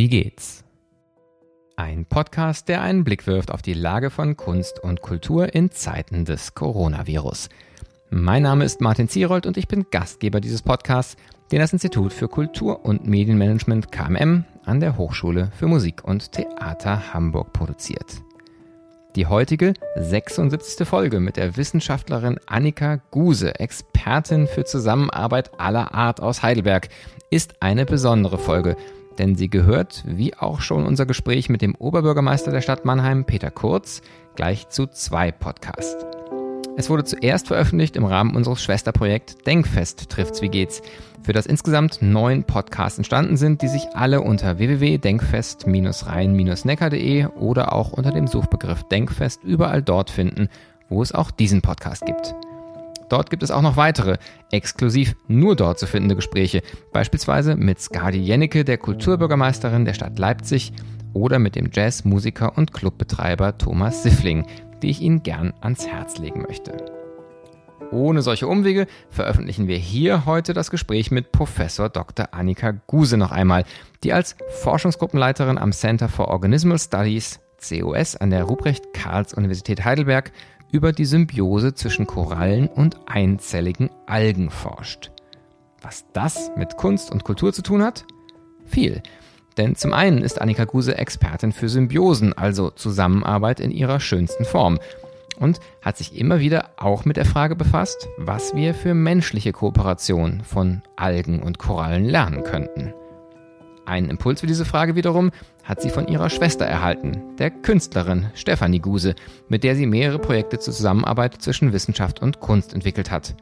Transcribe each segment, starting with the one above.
Wie geht's? Ein Podcast, der einen Blick wirft auf die Lage von Kunst und Kultur in Zeiten des Coronavirus. Mein Name ist Martin Zierold und ich bin Gastgeber dieses Podcasts, den das Institut für Kultur- und Medienmanagement KMM an der Hochschule für Musik und Theater Hamburg produziert. Die heutige 76. Folge mit der Wissenschaftlerin Annika Guse, Expertin für Zusammenarbeit aller Art aus Heidelberg, ist eine besondere Folge, denn sie gehört, wie auch schon unser Gespräch mit dem Oberbürgermeister der Stadt Mannheim, Peter Kurz, gleich zu zwei Podcasts. Es wurde zuerst veröffentlicht im Rahmen unseres Schwesterprojekts Denkfest trifft's wie geht's, für das insgesamt neun Podcasts entstanden sind, die sich alle unter www.denkfest-rhein-neckar.de oder auch unter dem Suchbegriff Denkfest überall dort finden, wo es auch diesen Podcast gibt. Dort gibt es auch noch weitere, exklusiv nur dort zu findende Gespräche, beispielsweise mit Skadi Jennecke, der Kulturbürgermeisterin der Stadt Leipzig, oder mit dem Jazzmusiker und Clubbetreiber Thomas Siffling, die ich Ihnen gern ans Herz legen möchte. Ohne solche Umwege veröffentlichen wir hier heute das Gespräch mit Professor Dr. Annika Guse noch einmal, die als Forschungsgruppenleiterin am Center for Organismal Studies COS an der Ruprecht-Karls-Universität Heidelberg über die Symbiose zwischen Korallen und einzelligen Algen forscht. Was das mit Kunst und Kultur zu tun hat? Viel. Denn zum einen ist Annika Guse Expertin für Symbiosen, also Zusammenarbeit in ihrer schönsten Form. Und hat sich immer wieder auch mit der Frage befasst, was wir für menschliche Kooperation von Algen und Korallen lernen könnten. Einen Impuls für diese Frage wiederum hat sie von ihrer Schwester erhalten, der Künstlerin Stefanie Guse, mit der sie mehrere Projekte zur Zusammenarbeit zwischen Wissenschaft und Kunst entwickelt hat.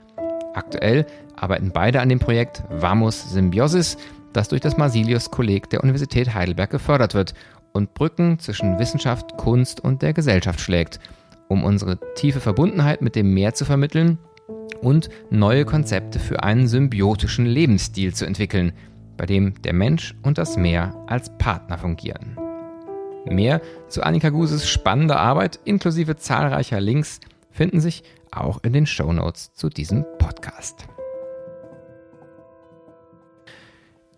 Aktuell arbeiten beide an dem Projekt Vamos Symbiosis, das durch das Marsilius-Kolleg der Universität Heidelberg gefördert wird und Brücken zwischen Wissenschaft, Kunst und der Gesellschaft schlägt, um unsere tiefe Verbundenheit mit dem Meer zu vermitteln und neue Konzepte für einen symbiotischen Lebensstil zu entwickeln, bei dem der Mensch und das Meer als Partner fungieren. Mehr zu Annika Guses spannender Arbeit inklusive zahlreicher Links finden sich auch in den Shownotes zu diesem Podcast.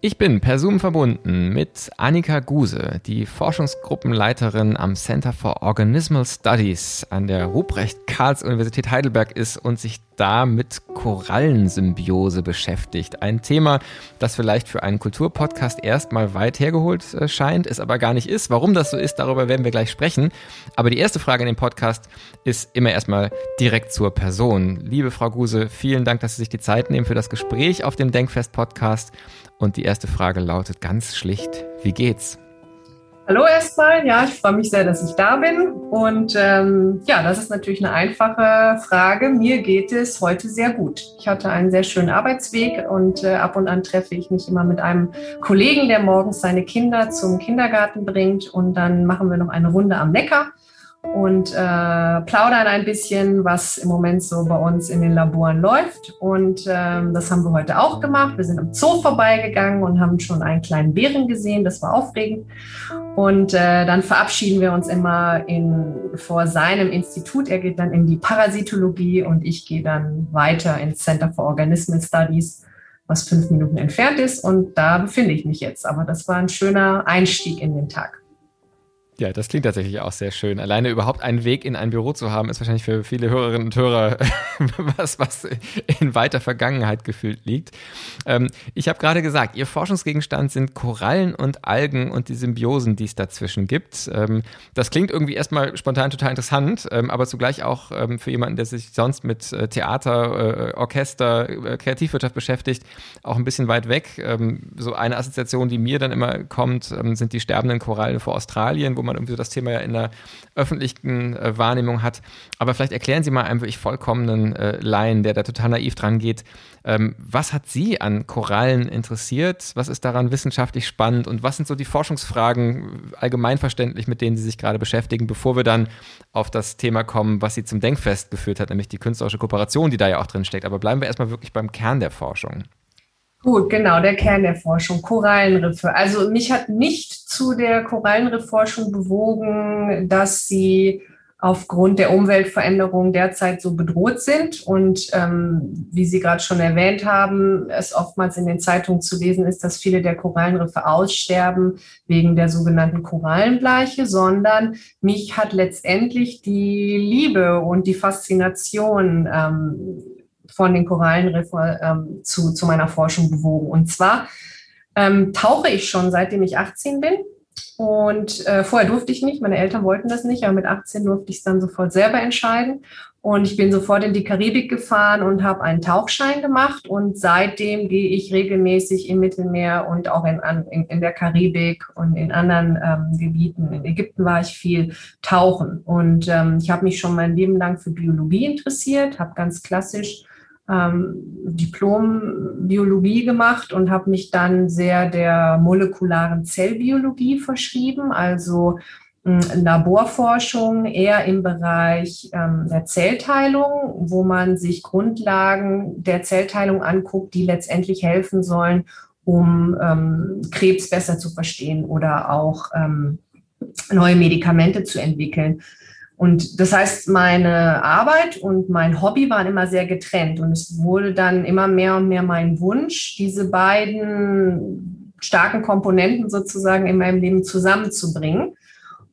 Ich bin per Zoom verbunden mit Annika Guse, die Forschungsgruppenleiterin am Center for Organismal Studies an der Ruprecht-Karls-Universität Heidelberg ist und sich da mit Korallensymbiose beschäftigt. Ein Thema, das vielleicht für einen Kulturpodcast erstmal weit hergeholt äh, scheint, es aber gar nicht ist. Warum das so ist, darüber werden wir gleich sprechen. Aber die erste Frage in dem Podcast ist immer erstmal direkt zur Person. Liebe Frau Guse, vielen Dank, dass Sie sich die Zeit nehmen für das Gespräch auf dem Denkfest-Podcast. Und die erste Frage lautet ganz schlicht, wie geht's? Hallo erstmal, ja, ich freue mich sehr, dass ich da bin. Und ähm, ja, das ist natürlich eine einfache Frage. Mir geht es heute sehr gut. Ich hatte einen sehr schönen Arbeitsweg und äh, ab und an treffe ich mich immer mit einem Kollegen, der morgens seine Kinder zum Kindergarten bringt und dann machen wir noch eine Runde am Neckar und äh, plaudern ein bisschen, was im Moment so bei uns in den Laboren läuft. Und ähm, das haben wir heute auch gemacht. Wir sind im Zoo vorbeigegangen und haben schon einen kleinen Bären gesehen. Das war aufregend. Und äh, dann verabschieden wir uns immer in, vor seinem Institut. Er geht dann in die Parasitologie und ich gehe dann weiter ins Center for Organismal Studies, was fünf Minuten entfernt ist. Und da befinde ich mich jetzt. Aber das war ein schöner Einstieg in den Tag. Ja, das klingt tatsächlich auch sehr schön. Alleine überhaupt einen Weg in ein Büro zu haben, ist wahrscheinlich für viele Hörerinnen und Hörer was, was in weiter Vergangenheit gefühlt liegt. Ähm, ich habe gerade gesagt, Ihr Forschungsgegenstand sind Korallen und Algen und die Symbiosen, die es dazwischen gibt. Ähm, das klingt irgendwie erstmal spontan total interessant, ähm, aber zugleich auch ähm, für jemanden, der sich sonst mit äh, Theater, äh, Orchester, äh, Kreativwirtschaft beschäftigt, auch ein bisschen weit weg. Ähm, so eine Assoziation, die mir dann immer kommt, ähm, sind die sterbenden Korallen vor Australien, wo man man irgendwie so das Thema ja in der öffentlichen äh, Wahrnehmung hat. Aber vielleicht erklären Sie mal einem wirklich vollkommenen äh, Laien, der da total naiv dran geht, ähm, was hat Sie an Korallen interessiert? Was ist daran wissenschaftlich spannend? Und was sind so die Forschungsfragen allgemeinverständlich, mit denen Sie sich gerade beschäftigen, bevor wir dann auf das Thema kommen, was Sie zum Denkfest geführt hat, nämlich die künstlerische Kooperation, die da ja auch drin steckt. Aber bleiben wir erstmal wirklich beim Kern der Forschung. Gut, genau, der Kern der Forschung, Korallenriffe. Also mich hat nicht zu der Korallenriffforschung bewogen, dass sie aufgrund der Umweltveränderungen derzeit so bedroht sind. Und ähm, wie Sie gerade schon erwähnt haben, es oftmals in den Zeitungen zu lesen ist, dass viele der Korallenriffe aussterben wegen der sogenannten Korallenbleiche, sondern mich hat letztendlich die Liebe und die Faszination ähm, von den Korallenriffen ähm, zu, zu meiner Forschung bewogen. Und zwar ähm, tauche ich schon seitdem ich 18 bin und äh, vorher durfte ich nicht, meine Eltern wollten das nicht, aber mit 18 durfte ich es dann sofort selber entscheiden. Und ich bin sofort in die Karibik gefahren und habe einen Tauchschein gemacht. Und seitdem gehe ich regelmäßig im Mittelmeer und auch in, in, in der Karibik und in anderen ähm, Gebieten. In Ägypten war ich viel tauchen. Und ähm, ich habe mich schon mein Leben lang für Biologie interessiert, habe ganz klassisch ähm, Diplom-Biologie gemacht und habe mich dann sehr der molekularen Zellbiologie verschrieben, also äh, Laborforschung eher im Bereich ähm, der Zellteilung, wo man sich Grundlagen der Zellteilung anguckt, die letztendlich helfen sollen, um ähm, Krebs besser zu verstehen oder auch ähm, neue Medikamente zu entwickeln. Und das heißt, meine Arbeit und mein Hobby waren immer sehr getrennt. Und es wurde dann immer mehr und mehr mein Wunsch, diese beiden starken Komponenten sozusagen in meinem Leben zusammenzubringen.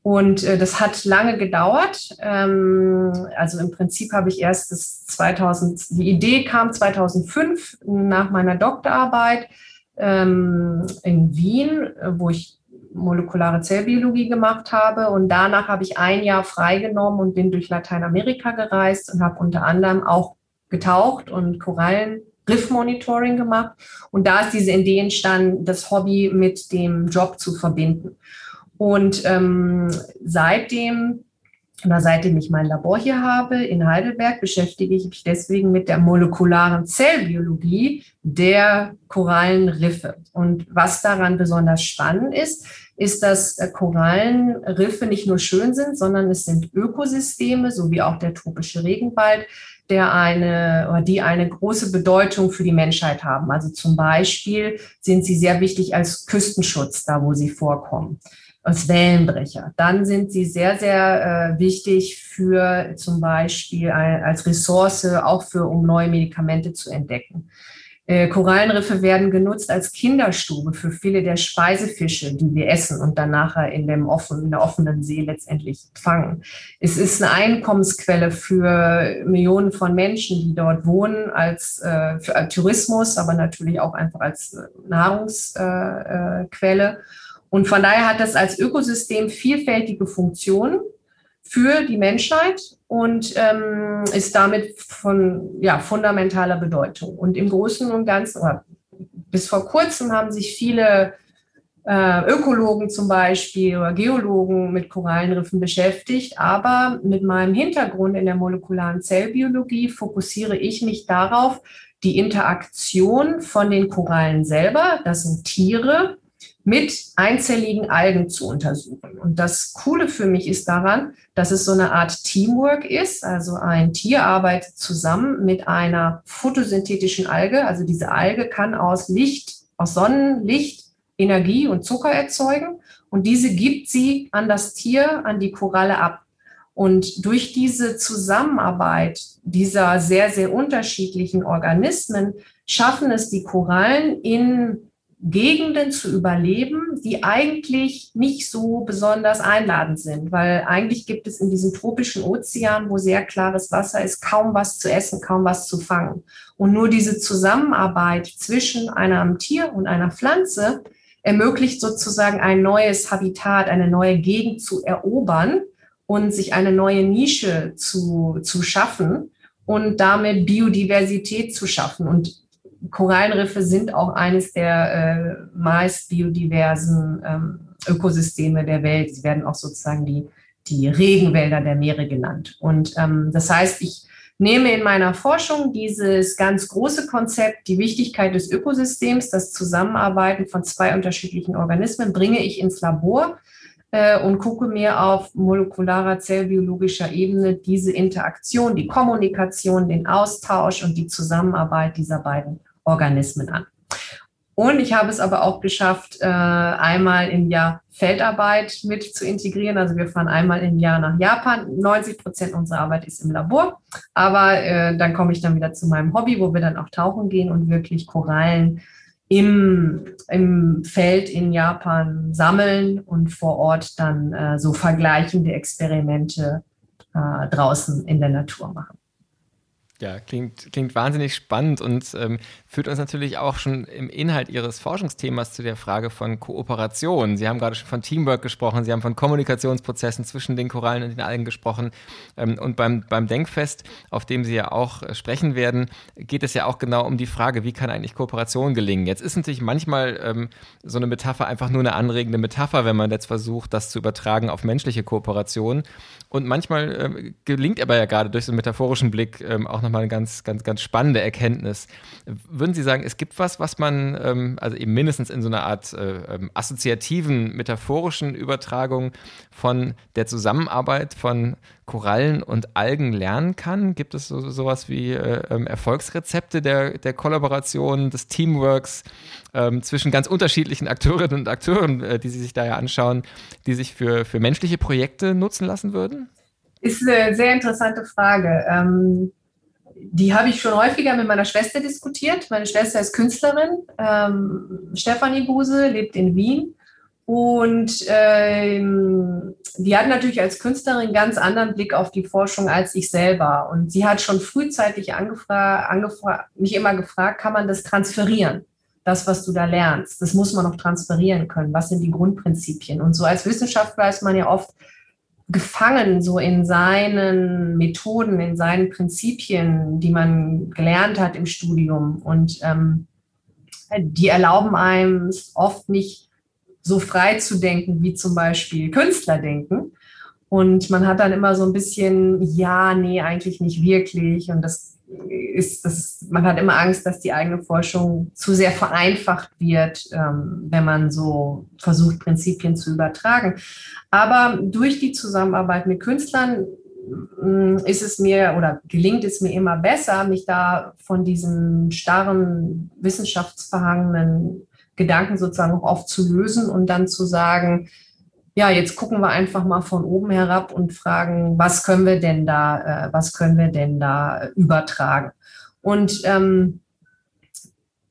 Und äh, das hat lange gedauert. Ähm, also im Prinzip habe ich erst das 2000, die Idee kam 2005 nach meiner Doktorarbeit ähm, in Wien, wo ich molekulare Zellbiologie gemacht habe. Und danach habe ich ein Jahr freigenommen und bin durch Lateinamerika gereist und habe unter anderem auch getaucht und Korallen Riff-Monitoring gemacht. Und da ist diese Idee entstanden, das Hobby mit dem Job zu verbinden. Und ähm, seitdem oder seitdem ich mein Labor hier habe in Heidelberg, beschäftige ich mich deswegen mit der molekularen Zellbiologie der Korallenriffe. Und was daran besonders spannend ist, ist, dass äh, Korallenriffe nicht nur schön sind, sondern es sind Ökosysteme, so wie auch der tropische Regenwald, der eine oder die eine große Bedeutung für die Menschheit haben. Also zum Beispiel sind sie sehr wichtig als Küstenschutz, da wo sie vorkommen als Wellenbrecher. Dann sind sie sehr, sehr äh, wichtig für zum Beispiel ein, als Ressource, auch für, um neue Medikamente zu entdecken. Äh, Korallenriffe werden genutzt als Kinderstube für viele der Speisefische, die wir essen und dann nachher in, dem offen, in der offenen See letztendlich fangen. Es ist eine Einkommensquelle für Millionen von Menschen, die dort wohnen, als äh, für äh, Tourismus, aber natürlich auch einfach als äh, Nahrungsquelle. Und von daher hat das als Ökosystem vielfältige Funktionen für die Menschheit und ähm, ist damit von ja, fundamentaler Bedeutung. Und im Großen und Ganzen, oder bis vor kurzem haben sich viele äh, Ökologen zum Beispiel oder Geologen mit Korallenriffen beschäftigt, aber mit meinem Hintergrund in der molekularen Zellbiologie fokussiere ich mich darauf, die Interaktion von den Korallen selber, das sind Tiere, mit einzelligen Algen zu untersuchen. Und das Coole für mich ist daran, dass es so eine Art Teamwork ist. Also ein Tier arbeitet zusammen mit einer photosynthetischen Alge. Also diese Alge kann aus Licht, aus Sonnenlicht Energie und Zucker erzeugen. Und diese gibt sie an das Tier, an die Koralle ab. Und durch diese Zusammenarbeit dieser sehr, sehr unterschiedlichen Organismen schaffen es die Korallen in Gegenden zu überleben, die eigentlich nicht so besonders einladend sind, weil eigentlich gibt es in diesem tropischen Ozean, wo sehr klares Wasser ist, kaum was zu essen, kaum was zu fangen. Und nur diese Zusammenarbeit zwischen einem Tier und einer Pflanze ermöglicht sozusagen ein neues Habitat, eine neue Gegend zu erobern und sich eine neue Nische zu, zu schaffen und damit Biodiversität zu schaffen. Und Korallenriffe sind auch eines der äh, meist biodiversen ähm, Ökosysteme der Welt. Sie werden auch sozusagen die, die Regenwälder der Meere genannt. Und ähm, das heißt, ich nehme in meiner Forschung dieses ganz große Konzept, die Wichtigkeit des Ökosystems, das Zusammenarbeiten von zwei unterschiedlichen Organismen, bringe ich ins Labor äh, und gucke mir auf molekularer, zellbiologischer Ebene diese Interaktion, die Kommunikation, den Austausch und die Zusammenarbeit dieser beiden Organismen an. Und ich habe es aber auch geschafft, äh, einmal im Jahr Feldarbeit mit zu integrieren. Also wir fahren einmal im Jahr nach Japan. 90 Prozent unserer Arbeit ist im Labor. Aber äh, dann komme ich dann wieder zu meinem Hobby, wo wir dann auch tauchen gehen und wirklich Korallen im, im Feld in Japan sammeln und vor Ort dann äh, so vergleichende Experimente draußen in der Natur machen. Ja, klingt, klingt wahnsinnig spannend und ähm, führt uns natürlich auch schon im Inhalt Ihres Forschungsthemas zu der Frage von Kooperation. Sie haben gerade schon von Teamwork gesprochen, Sie haben von Kommunikationsprozessen zwischen den Korallen und den Algen gesprochen. Ähm, und beim, beim Denkfest, auf dem Sie ja auch äh, sprechen werden, geht es ja auch genau um die Frage, wie kann eigentlich Kooperation gelingen? Jetzt ist natürlich manchmal ähm, so eine Metapher einfach nur eine anregende Metapher, wenn man jetzt versucht, das zu übertragen auf menschliche Kooperation. Und manchmal äh, gelingt aber ja gerade durch so einen metaphorischen Blick ähm, auch nochmal eine ganz, ganz, ganz spannende Erkenntnis. Würden Sie sagen, es gibt was, was man, ähm, also eben mindestens in so einer Art äh, ähm, assoziativen, metaphorischen Übertragung von der Zusammenarbeit von Korallen und Algen lernen kann? Gibt es so, sowas wie äh, ähm, Erfolgsrezepte der, der Kollaboration, des Teamworks ähm, zwischen ganz unterschiedlichen Akteurinnen und Akteuren, äh, die Sie sich da ja anschauen, die sich für, für menschliche Projekte nutzen lassen würden? Ist eine sehr interessante Frage. Die habe ich schon häufiger mit meiner Schwester diskutiert. Meine Schwester ist Künstlerin. Ähm, Stefanie Buse lebt in Wien. Und ähm, die hat natürlich als Künstlerin ganz anderen Blick auf die Forschung als ich selber. Und sie hat schon frühzeitig mich immer gefragt, kann man das transferieren? Das, was du da lernst, das muss man noch transferieren können. Was sind die Grundprinzipien? Und so als Wissenschaftler ist man ja oft gefangen so in seinen Methoden, in seinen Prinzipien, die man gelernt hat im Studium. Und ähm, die erlauben einem oft nicht so frei zu denken, wie zum Beispiel Künstler denken. Und man hat dann immer so ein bisschen, ja, nee, eigentlich nicht wirklich. Und das ist das, man hat immer Angst, dass die eigene Forschung zu sehr vereinfacht wird, ähm, wenn man so versucht, Prinzipien zu übertragen. Aber durch die Zusammenarbeit mit Künstlern mm, ist es mir oder gelingt es mir immer besser, mich da von diesen starren, wissenschaftsverhangenen Gedanken sozusagen auch oft zu lösen und dann zu sagen, ja, jetzt gucken wir einfach mal von oben herab und fragen, was können wir denn da, äh, was können wir denn da übertragen? Und ähm,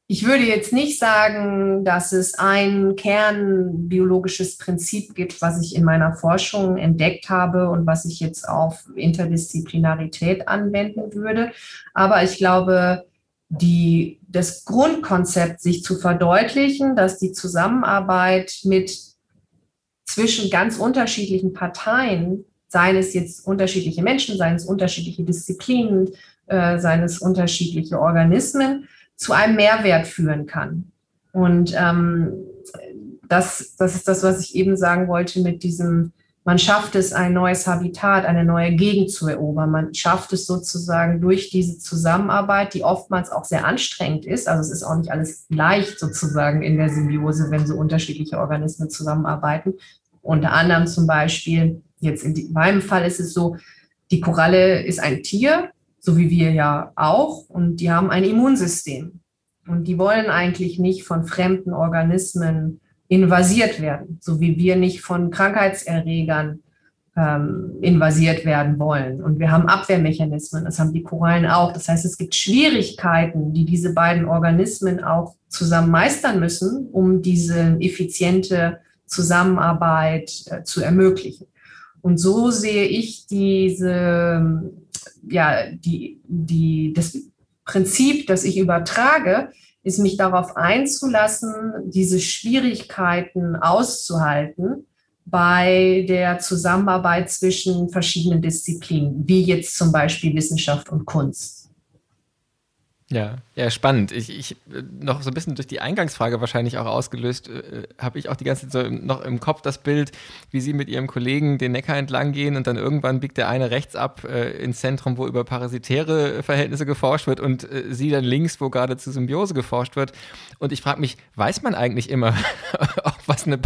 ich würde jetzt nicht sagen, dass es ein kernbiologisches Prinzip gibt, was ich in meiner Forschung entdeckt habe und was ich jetzt auf Interdisziplinarität anwenden würde. Aber ich glaube, die, das Grundkonzept, sich zu verdeutlichen, dass die Zusammenarbeit mit zwischen ganz unterschiedlichen Parteien, seien es jetzt unterschiedliche Menschen, seien es unterschiedliche Disziplinen, äh, seien es unterschiedliche Organismen, zu einem Mehrwert führen kann. Und ähm, das, das ist das, was ich eben sagen wollte mit diesem, man schafft es, ein neues Habitat, eine neue Gegend zu erobern. Man schafft es sozusagen durch diese Zusammenarbeit, die oftmals auch sehr anstrengend ist. Also es ist auch nicht alles leicht sozusagen in der Symbiose, wenn so unterschiedliche Organismen zusammenarbeiten. Unter anderem zum Beispiel, jetzt in meinem Fall ist es so, die Koralle ist ein Tier, so wie wir ja auch, und die haben ein Immunsystem. Und die wollen eigentlich nicht von fremden Organismen invasiert werden, so wie wir nicht von Krankheitserregern ähm, invasiert werden wollen. Und wir haben Abwehrmechanismen, das haben die Korallen auch. Das heißt, es gibt Schwierigkeiten, die diese beiden Organismen auch zusammen meistern müssen, um diese effiziente Zusammenarbeit äh, zu ermöglichen. Und so sehe ich diese, ja, die, die, das Prinzip, das ich übertrage, ist mich darauf einzulassen, diese Schwierigkeiten auszuhalten bei der Zusammenarbeit zwischen verschiedenen Disziplinen, wie jetzt zum Beispiel Wissenschaft und Kunst. Ja, ja, spannend. Ich, ich noch so ein bisschen durch die Eingangsfrage wahrscheinlich auch ausgelöst, äh, habe ich auch die ganze Zeit so noch im Kopf das Bild, wie Sie mit Ihrem Kollegen den Neckar entlang gehen und dann irgendwann biegt der eine rechts ab äh, ins Zentrum, wo über parasitäre Verhältnisse geforscht wird und äh, Sie dann links, wo gerade zu Symbiose geforscht wird. Und ich frage mich, weiß man eigentlich immer, was ein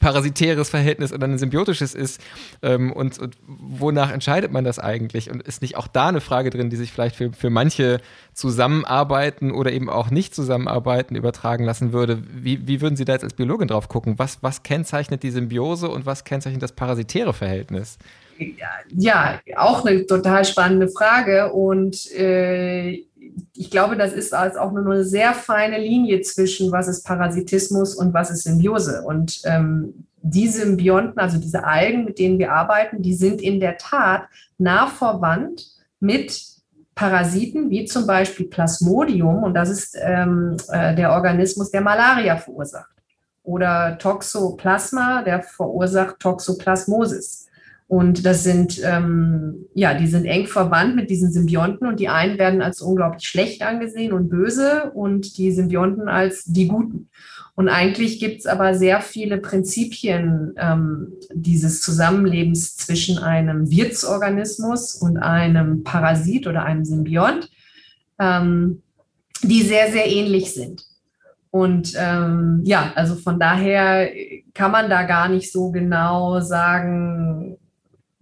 parasitäres Verhältnis oder ein symbiotisches ist ähm, und, und, wonach entscheidet man das eigentlich? Und ist nicht auch da eine Frage drin, die sich vielleicht für, für manche Zusammenarbeiten oder eben auch nicht Zusammenarbeiten übertragen lassen würde? Wie, wie würden Sie da jetzt als Biologin drauf gucken? Was, was kennzeichnet die Symbiose und was kennzeichnet das parasitäre Verhältnis? Ja, auch eine total spannende Frage und äh, ich glaube, das ist also auch nur eine sehr feine Linie zwischen, was ist Parasitismus und was ist Symbiose. Und ähm, die Symbionten, also diese Algen, mit denen wir arbeiten, die sind in der Tat nah verwandt mit Parasiten, wie zum Beispiel Plasmodium, und das ist ähm, äh, der Organismus, der Malaria verursacht. Oder Toxoplasma, der verursacht Toxoplasmosis. Und das sind, ähm, ja, die sind eng verwandt mit diesen Symbionten und die einen werden als unglaublich schlecht angesehen und böse und die Symbionten als die Guten. Und eigentlich gibt es aber sehr viele Prinzipien ähm, dieses Zusammenlebens zwischen einem Wirtsorganismus und einem Parasit oder einem Symbiont, ähm, die sehr, sehr ähnlich sind. Und ähm, ja, also von daher kann man da gar nicht so genau sagen,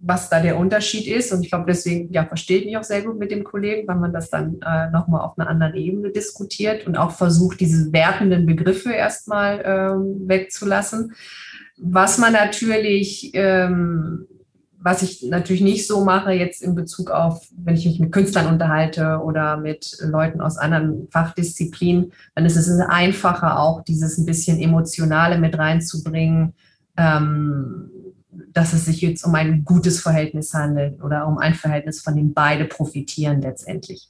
was da der Unterschied ist. Und ich glaube, deswegen ja, verstehe ich mich auch sehr gut mit dem Kollegen, weil man das dann äh, nochmal auf einer anderen Ebene diskutiert und auch versucht, diese wertenden Begriffe erstmal ähm, wegzulassen. Was man natürlich, ähm, was ich natürlich nicht so mache jetzt in Bezug auf, wenn ich mich mit Künstlern unterhalte oder mit Leuten aus anderen Fachdisziplinen, dann ist es einfacher auch dieses ein bisschen Emotionale mit reinzubringen. Ähm, dass es sich jetzt um ein gutes Verhältnis handelt oder um ein Verhältnis, von dem beide profitieren letztendlich.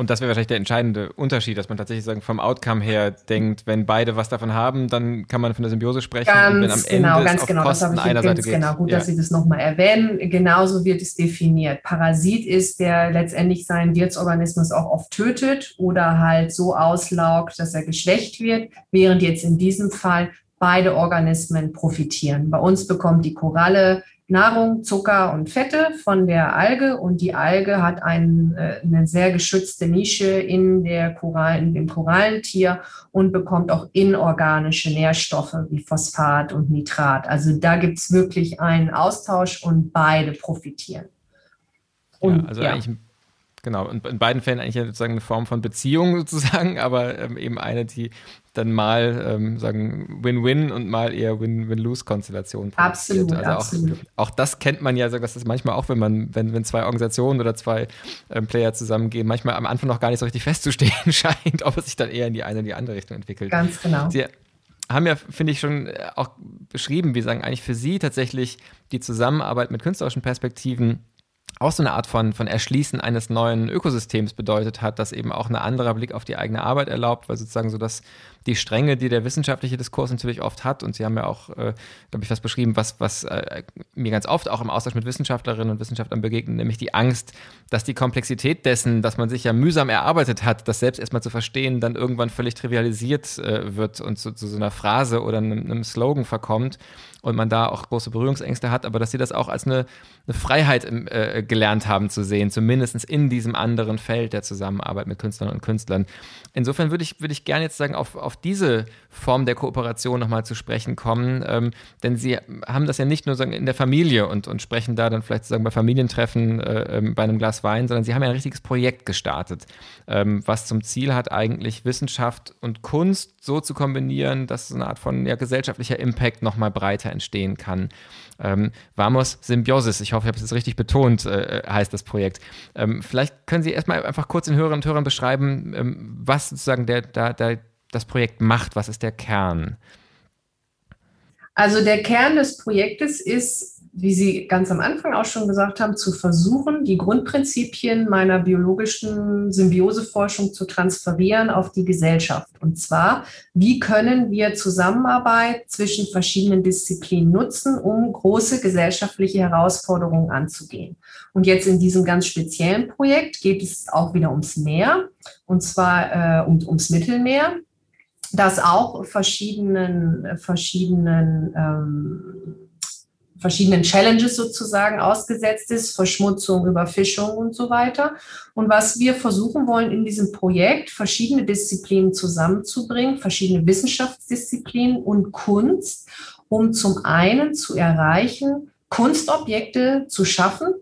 Und das wäre wahrscheinlich der entscheidende Unterschied, dass man tatsächlich sagen, vom Outcome her denkt, wenn beide was davon haben, dann kann man von der Symbiose sprechen. Ganz und wenn am genau, Ende ganz genau. das habe ich einer Seite genau. Gut, ja. dass Sie das nochmal erwähnen. Genauso wird es definiert. Parasit ist, der letztendlich seinen Wirtsorganismus auch oft tötet oder halt so auslaugt, dass er geschwächt wird, während jetzt in diesem Fall beide Organismen profitieren. Bei uns bekommt die Koralle Nahrung, Zucker und Fette von der Alge und die Alge hat ein, äh, eine sehr geschützte Nische in, der Korallen, dem Korallentier und bekommt auch inorganische Nährstoffe wie Phosphat und Nitrat. Also da gibt es wirklich einen Austausch und beide profitieren. Und, ja, also ja. eigentlich Genau, und in beiden Fällen eigentlich sozusagen eine Form von Beziehung sozusagen, aber ähm, eben eine, die dann mal ähm, sagen Win-Win und mal eher Win-Win-Lose-Konstellation. Absolut, also absolut. Auch, auch, das kennt man ja, das ist manchmal auch, wenn man, wenn, wenn zwei Organisationen oder zwei ähm, Player zusammengehen, manchmal am Anfang noch gar nicht so richtig festzustehen scheint, ob es sich dann eher in die eine oder die andere Richtung entwickelt. Ganz genau. Sie haben ja, finde ich, schon auch beschrieben, wie sagen eigentlich für Sie tatsächlich die Zusammenarbeit mit künstlerischen Perspektiven auch so eine Art von, von Erschließen eines neuen Ökosystems bedeutet hat, das eben auch ein anderer Blick auf die eigene Arbeit erlaubt, weil sozusagen so dass die Stränge, die der wissenschaftliche Diskurs natürlich oft hat, und Sie haben ja auch, äh, glaube ich, was beschrieben, was, was äh, mir ganz oft auch im Austausch mit Wissenschaftlerinnen und Wissenschaftlern begegnet, nämlich die Angst, dass die Komplexität dessen, dass man sich ja mühsam erarbeitet hat, das selbst erstmal zu verstehen, dann irgendwann völlig trivialisiert äh, wird und zu, zu, so einer Phrase oder einem, einem Slogan verkommt und man da auch große Berührungsängste hat, aber dass sie das auch als eine, eine Freiheit äh, gelernt haben zu sehen, zumindest in diesem anderen Feld der Zusammenarbeit mit Künstlern und Künstlern. Insofern würde ich, würde ich gerne jetzt sagen, auf, auf diese Form der Kooperation nochmal zu sprechen kommen, ähm, denn sie haben das ja nicht nur sagen, in der Familie und, und sprechen da dann vielleicht sagen bei Familientreffen äh, äh, bei einem Glas Wein, sondern sie haben ja ein richtiges Projekt gestartet, ähm, was zum Ziel hat, eigentlich Wissenschaft und Kunst so zu kombinieren, dass so eine Art von ja, gesellschaftlicher Impact nochmal breiter entstehen kann. Ähm, Vamos Symbiosis, ich hoffe, ich habe es jetzt richtig betont, äh, heißt das Projekt. Ähm, vielleicht können Sie erstmal einfach kurz den Hörerinnen und Hörern beschreiben, ähm, was sozusagen der, der, der, das Projekt macht, was ist der Kern? Also der Kern des Projektes ist wie Sie ganz am Anfang auch schon gesagt haben, zu versuchen, die Grundprinzipien meiner biologischen Symbioseforschung zu transferieren auf die Gesellschaft. Und zwar, wie können wir Zusammenarbeit zwischen verschiedenen Disziplinen nutzen, um große gesellschaftliche Herausforderungen anzugehen. Und jetzt in diesem ganz speziellen Projekt geht es auch wieder ums Meer, und zwar äh, um, ums Mittelmeer das auch verschiedenen, verschiedenen ähm, verschiedenen Challenges sozusagen ausgesetzt ist, Verschmutzung, Überfischung und so weiter. Und was wir versuchen wollen in diesem Projekt, verschiedene Disziplinen zusammenzubringen, verschiedene Wissenschaftsdisziplinen und Kunst, um zum einen zu erreichen, Kunstobjekte zu schaffen,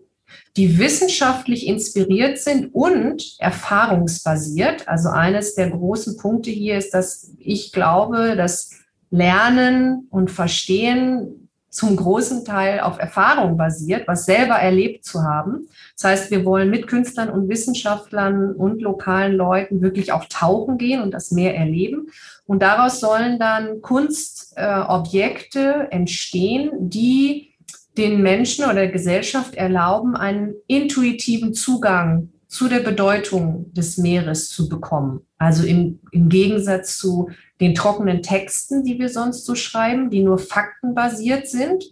die wissenschaftlich inspiriert sind und erfahrungsbasiert. Also eines der großen Punkte hier ist, dass ich glaube, dass Lernen und Verstehen zum großen Teil auf Erfahrung basiert, was selber erlebt zu haben. Das heißt, wir wollen mit Künstlern und Wissenschaftlern und lokalen Leuten wirklich auch tauchen gehen und das mehr erleben. Und daraus sollen dann Kunstobjekte äh, entstehen, die den Menschen oder der Gesellschaft erlauben, einen intuitiven Zugang zu der Bedeutung des Meeres zu bekommen. Also im, im Gegensatz zu den trockenen Texten, die wir sonst so schreiben, die nur faktenbasiert sind,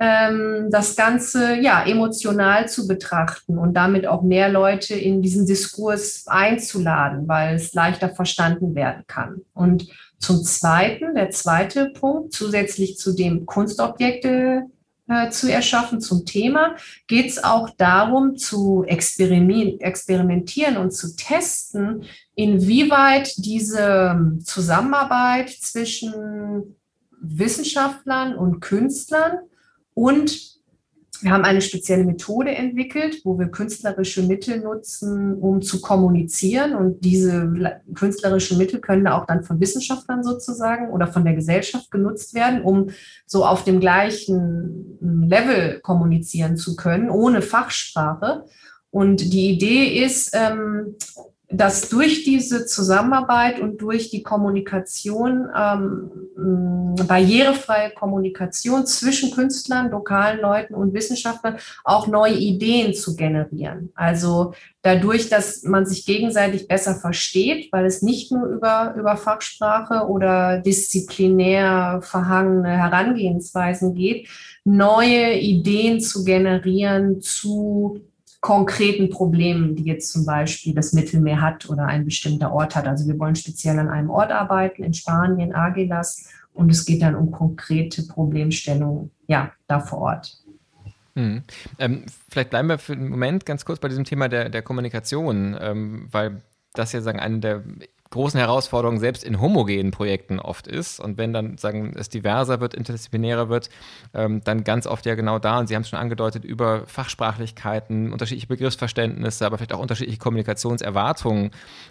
ähm, das Ganze ja emotional zu betrachten und damit auch mehr Leute in diesen Diskurs einzuladen, weil es leichter verstanden werden kann. Und zum Zweiten, der zweite Punkt, zusätzlich zu dem Kunstobjekte äh, zu erschaffen zum Thema, geht es auch darum, zu experimentieren und zu testen, inwieweit diese Zusammenarbeit zwischen Wissenschaftlern und Künstlern und wir haben eine spezielle Methode entwickelt, wo wir künstlerische Mittel nutzen, um zu kommunizieren. Und diese künstlerischen Mittel können auch dann von Wissenschaftlern sozusagen oder von der Gesellschaft genutzt werden, um so auf dem gleichen Level kommunizieren zu können, ohne Fachsprache. Und die Idee ist, ähm, dass durch diese Zusammenarbeit und durch die Kommunikation, ähm, barrierefreie Kommunikation zwischen Künstlern, lokalen Leuten und Wissenschaftlern auch neue Ideen zu generieren. Also dadurch, dass man sich gegenseitig besser versteht, weil es nicht nur über, über Fachsprache oder disziplinär verhangene Herangehensweisen geht, neue Ideen zu generieren zu konkreten Problemen, die jetzt zum Beispiel das Mittelmeer hat oder ein bestimmter Ort hat. Also wir wollen speziell an einem Ort arbeiten, in Spanien, Agilas, und es geht dann um konkrete Problemstellungen, ja, da vor Ort. Hm. Ähm, vielleicht bleiben wir für einen Moment ganz kurz bei diesem Thema der, der Kommunikation, ähm, weil das ja sagen eine der großen Herausforderung selbst in homogenen Projekten oft ist. Und wenn dann sagen es diverser wird, interdisziplinärer wird, ähm, dann ganz oft ja genau da, und Sie haben es schon angedeutet, über Fachsprachlichkeiten, unterschiedliche Begriffsverständnisse, aber vielleicht auch unterschiedliche Kommunikationserwartungen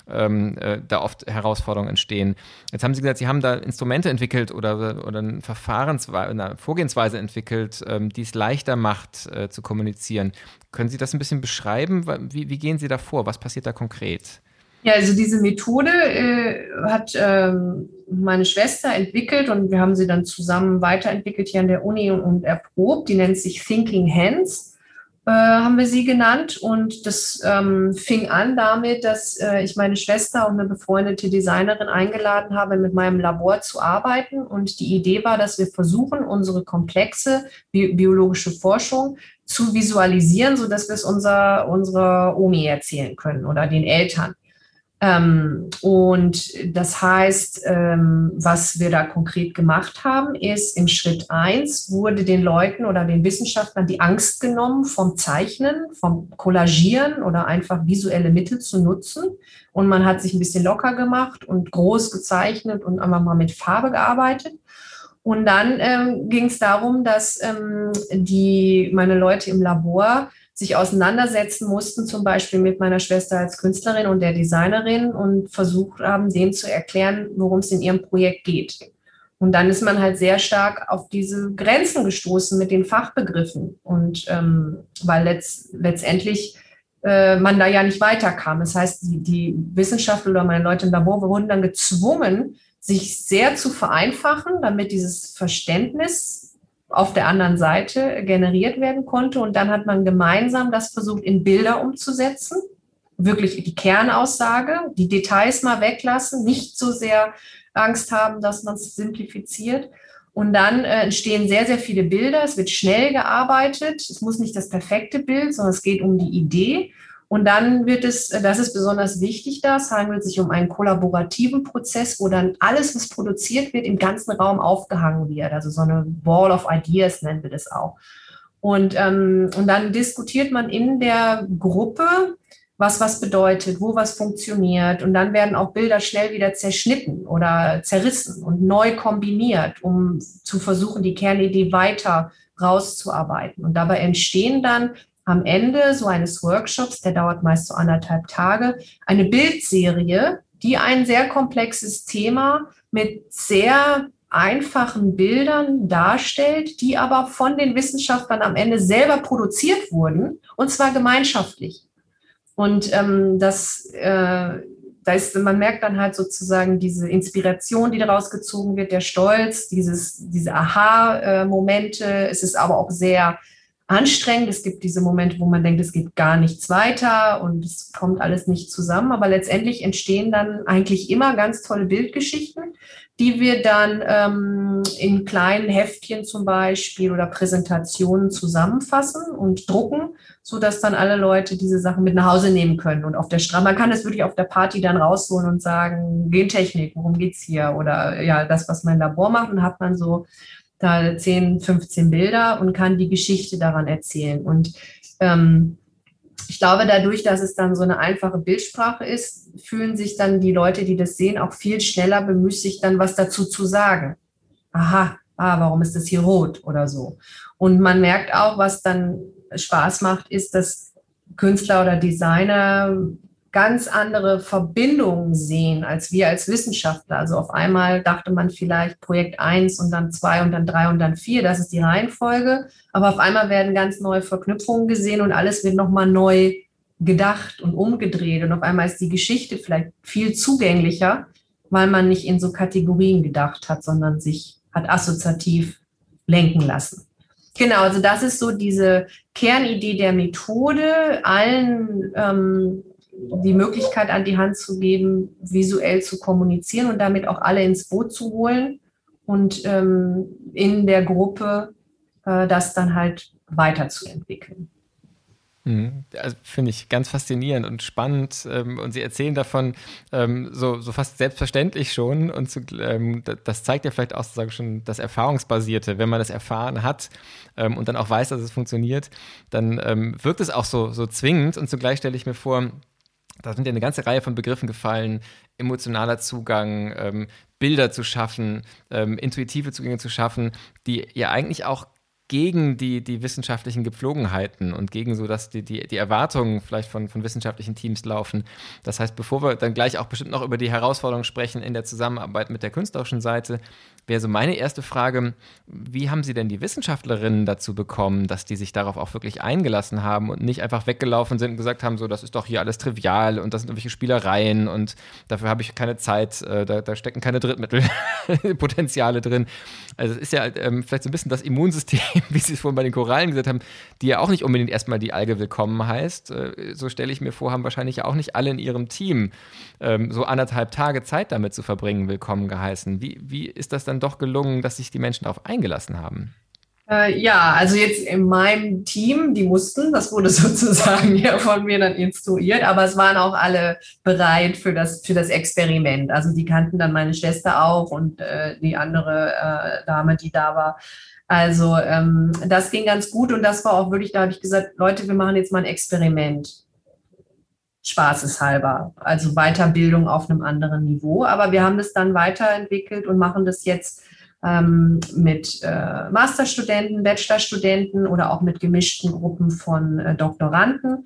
ähm, äh, da oft Herausforderungen entstehen. Jetzt haben Sie gesagt, Sie haben da Instrumente entwickelt oder, oder eine, Verfahrensweise, eine Vorgehensweise entwickelt, ähm, die es leichter macht äh, zu kommunizieren. Können Sie das ein bisschen beschreiben? Wie, wie gehen Sie da vor? Was passiert da konkret? Ja, also diese Methode äh, hat ähm, meine Schwester entwickelt und wir haben sie dann zusammen weiterentwickelt hier an der Uni und, und erprobt. Die nennt sich Thinking Hands, äh, haben wir sie genannt. Und das ähm, fing an damit, dass äh, ich meine Schwester und eine befreundete Designerin eingeladen habe, mit meinem Labor zu arbeiten. Und die Idee war, dass wir versuchen, unsere komplexe bi biologische Forschung zu visualisieren, sodass wir es unser, unserer Omi erzählen können oder den Eltern. Ähm, und das heißt, ähm, was wir da konkret gemacht haben, ist im Schritt eins wurde den Leuten oder den Wissenschaftlern die Angst genommen vom Zeichnen, vom Collagieren oder einfach visuelle Mittel zu nutzen. Und man hat sich ein bisschen locker gemacht und groß gezeichnet und einfach mal mit Farbe gearbeitet. Und dann ähm, ging es darum, dass ähm, die, meine Leute im Labor sich auseinandersetzen mussten, zum Beispiel mit meiner Schwester als Künstlerin und der Designerin und versucht haben, denen zu erklären, worum es in ihrem Projekt geht. Und dann ist man halt sehr stark auf diese Grenzen gestoßen mit den Fachbegriffen. Und ähm, weil letzt, letztendlich äh, man da ja nicht weiterkam. Das heißt, die, die Wissenschaftler oder meine Leute im Labor wurden dann gezwungen, sich sehr zu vereinfachen, damit dieses Verständnis auf der anderen Seite generiert werden konnte. Und dann hat man gemeinsam das versucht, in Bilder umzusetzen. Wirklich die Kernaussage, die Details mal weglassen, nicht so sehr Angst haben, dass man es simplifiziert. Und dann äh, entstehen sehr, sehr viele Bilder. Es wird schnell gearbeitet. Es muss nicht das perfekte Bild, sondern es geht um die Idee. Und dann wird es, das ist besonders wichtig, das handelt sich um einen kollaborativen Prozess, wo dann alles, was produziert wird, im ganzen Raum aufgehangen wird. Also so eine Wall of Ideas nennen wir das auch. Und, ähm, und dann diskutiert man in der Gruppe, was was bedeutet, wo was funktioniert. Und dann werden auch Bilder schnell wieder zerschnitten oder zerrissen und neu kombiniert, um zu versuchen, die Kernidee weiter rauszuarbeiten. Und dabei entstehen dann am Ende so eines Workshops, der dauert meist so anderthalb Tage, eine Bildserie, die ein sehr komplexes Thema mit sehr einfachen Bildern darstellt, die aber von den Wissenschaftlern am Ende selber produziert wurden, und zwar gemeinschaftlich. Und ähm, das, äh, da ist, man merkt dann halt sozusagen diese Inspiration, die daraus gezogen wird, der Stolz, dieses, diese Aha-Momente. Es ist aber auch sehr anstrengend. Es gibt diese Momente, wo man denkt, es geht gar nichts weiter und es kommt alles nicht zusammen. Aber letztendlich entstehen dann eigentlich immer ganz tolle Bildgeschichten, die wir dann ähm, in kleinen Heftchen zum Beispiel oder Präsentationen zusammenfassen und drucken, so dass dann alle Leute diese Sachen mit nach Hause nehmen können. Und auf der Straße, man kann es wirklich auf der Party dann rausholen und sagen, Gentechnik, worum geht's hier? Oder ja, das, was mein Labor macht, und hat man so da 10, 15 Bilder und kann die Geschichte daran erzählen. Und ähm, ich glaube, dadurch, dass es dann so eine einfache Bildsprache ist, fühlen sich dann die Leute, die das sehen, auch viel schneller bemüßigt, dann was dazu zu sagen. Aha, ah, warum ist das hier rot oder so? Und man merkt auch, was dann Spaß macht, ist, dass Künstler oder Designer ganz andere Verbindungen sehen als wir als Wissenschaftler. Also auf einmal dachte man vielleicht Projekt 1 und dann 2 und dann 3 und dann 4, das ist die Reihenfolge. Aber auf einmal werden ganz neue Verknüpfungen gesehen und alles wird nochmal neu gedacht und umgedreht. Und auf einmal ist die Geschichte vielleicht viel zugänglicher, weil man nicht in so Kategorien gedacht hat, sondern sich hat assoziativ lenken lassen. Genau, also das ist so diese Kernidee der Methode, allen ähm, die Möglichkeit an die Hand zu geben, visuell zu kommunizieren und damit auch alle ins Boot zu holen und ähm, in der Gruppe äh, das dann halt weiterzuentwickeln. Mhm. Also, Finde ich ganz faszinierend und spannend. Ähm, und Sie erzählen davon ähm, so, so fast selbstverständlich schon. Und zu, ähm, das zeigt ja vielleicht auch sozusagen schon das Erfahrungsbasierte. Wenn man das erfahren hat und dann auch weiß, dass es funktioniert, dann wirkt es auch so, so zwingend. Und zugleich stelle ich mir vor, da sind ja eine ganze Reihe von Begriffen gefallen, emotionaler Zugang, ähm, Bilder zu schaffen, ähm, intuitive Zugänge zu schaffen, die ja eigentlich auch gegen die, die wissenschaftlichen Gepflogenheiten und gegen so, dass die, die, die Erwartungen vielleicht von, von wissenschaftlichen Teams laufen. Das heißt, bevor wir dann gleich auch bestimmt noch über die Herausforderungen sprechen in der Zusammenarbeit mit der künstlerischen Seite, wäre so meine erste Frage, wie haben Sie denn die Wissenschaftlerinnen dazu bekommen, dass die sich darauf auch wirklich eingelassen haben und nicht einfach weggelaufen sind und gesagt haben, so, das ist doch hier alles trivial und das sind irgendwelche Spielereien und dafür habe ich keine Zeit, äh, da, da, stecken keine Drittmittelpotenziale drin. Also es ist ja ähm, vielleicht so ein bisschen das Immunsystem, wie Sie es vorhin bei den Korallen gesagt haben, die ja auch nicht unbedingt erstmal die Alge willkommen heißt. Äh, so stelle ich mir vor, haben wahrscheinlich auch nicht alle in ihrem Team ähm, so anderthalb Tage Zeit damit zu verbringen, willkommen geheißen. Wie, wie ist das dann doch gelungen, dass sich die Menschen darauf eingelassen haben? Äh, ja, also jetzt in meinem Team, die mussten, das wurde sozusagen ja von mir dann instruiert, aber es waren auch alle bereit für das, für das Experiment. Also die kannten dann meine Schwester auch und äh, die andere äh, Dame, die da war. Also ähm, das ging ganz gut und das war auch wirklich, da habe ich gesagt, Leute, wir machen jetzt mal ein Experiment spaßeshalber, also Weiterbildung auf einem anderen Niveau. Aber wir haben das dann weiterentwickelt und machen das jetzt ähm, mit äh, Masterstudenten, Bachelorstudenten oder auch mit gemischten Gruppen von äh, Doktoranden.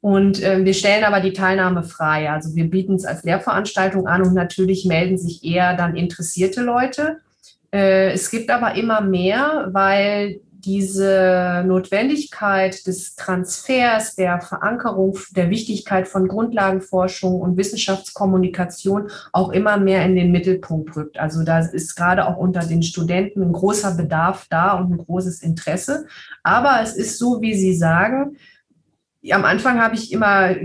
Und äh, wir stellen aber die Teilnahme frei. Also wir bieten es als Lehrveranstaltung an und natürlich melden sich eher dann interessierte Leute. Äh, es gibt aber immer mehr, weil diese Notwendigkeit des Transfers, der Verankerung, der Wichtigkeit von Grundlagenforschung und Wissenschaftskommunikation auch immer mehr in den Mittelpunkt rückt. Also da ist gerade auch unter den Studenten ein großer Bedarf da und ein großes Interesse. Aber es ist so, wie Sie sagen, am Anfang habe ich immer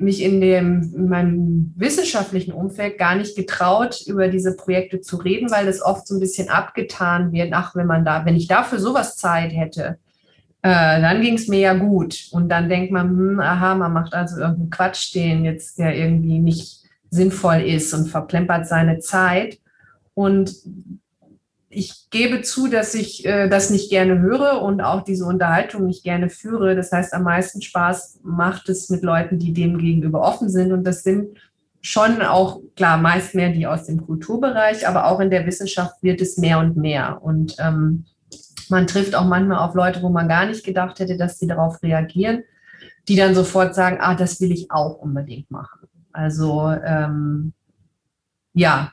mich in, dem, in meinem wissenschaftlichen Umfeld gar nicht getraut, über diese Projekte zu reden, weil das oft so ein bisschen abgetan wird. Ach, wenn man da, wenn ich dafür sowas Zeit hätte, Äh, dann ging es mir ja gut. Und dann denkt man, hm, aha, man macht also irgendeinen Quatsch, den jetzt der irgendwie nicht sinnvoll ist und verplempert seine Zeit. Und ich gebe zu, dass ich äh, das nicht gerne höre und auch diese Unterhaltung nicht gerne führe. Das heißt, am meisten Spaß macht es mit Leuten, die dem gegenüber offen sind. Und das sind schon auch, klar, meist mehr die aus dem Kulturbereich, aber auch in der Wissenschaft wird es mehr und mehr. Und ähm, man trifft auch manchmal auf Leute, wo man gar nicht gedacht hätte, dass sie darauf reagieren, die dann sofort sagen, ah, das will ich auch unbedingt machen. Also ähm, ja,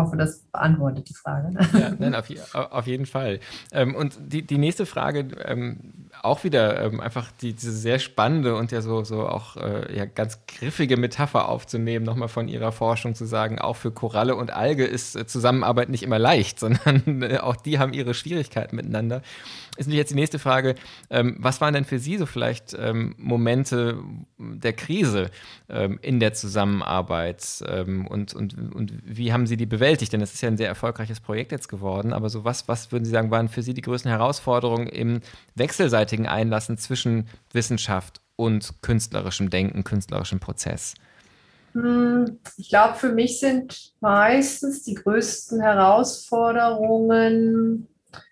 hoffe, das beantwortet die Frage. Ja, nein, auf, auf jeden Fall. Ähm, und die, die nächste Frage, ähm, auch wieder ähm, einfach die, diese sehr spannende und ja so, so auch äh, ja, ganz griffige Metapher aufzunehmen, nochmal von Ihrer Forschung zu sagen, auch für Koralle und Alge ist äh, Zusammenarbeit nicht immer leicht, sondern äh, auch die haben ihre Schwierigkeiten miteinander. Ist jetzt die nächste Frage, ähm, was waren denn für Sie so vielleicht ähm, Momente der Krise ähm, in der Zusammenarbeit ähm, und, und, und wie haben Sie die bewältigt? Denn es ist ja ein sehr erfolgreiches Projekt jetzt geworden, aber so was, was würden Sie sagen, waren für Sie die größten Herausforderungen im wechselseitigen Einlassen zwischen Wissenschaft und künstlerischem Denken, künstlerischem Prozess? Hm, ich glaube, für mich sind meistens die größten Herausforderungen,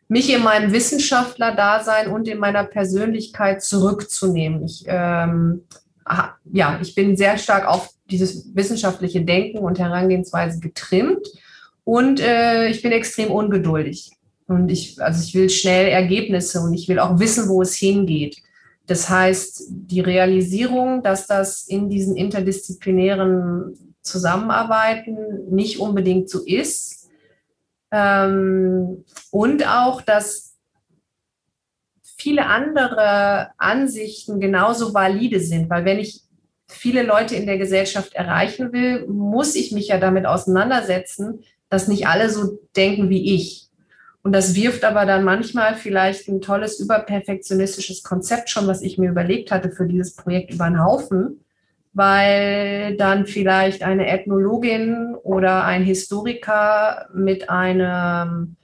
mich in meinem Wissenschaftler-Dasein und in meiner Persönlichkeit zurückzunehmen. Ich, ähm, ja, ich bin sehr stark auf dieses wissenschaftliche Denken und Herangehensweise getrimmt und äh, ich bin extrem ungeduldig. Und ich, also ich will schnell Ergebnisse und ich will auch wissen, wo es hingeht. Das heißt, die Realisierung, dass das in diesen interdisziplinären Zusammenarbeiten nicht unbedingt so ist. Ähm, und auch, dass viele andere Ansichten genauso valide sind, weil wenn ich viele Leute in der Gesellschaft erreichen will, muss ich mich ja damit auseinandersetzen, dass nicht alle so denken wie ich. Und das wirft aber dann manchmal vielleicht ein tolles, überperfektionistisches Konzept schon, was ich mir überlegt hatte für dieses Projekt über den Haufen, weil dann vielleicht eine Ethnologin oder ein Historiker mit einem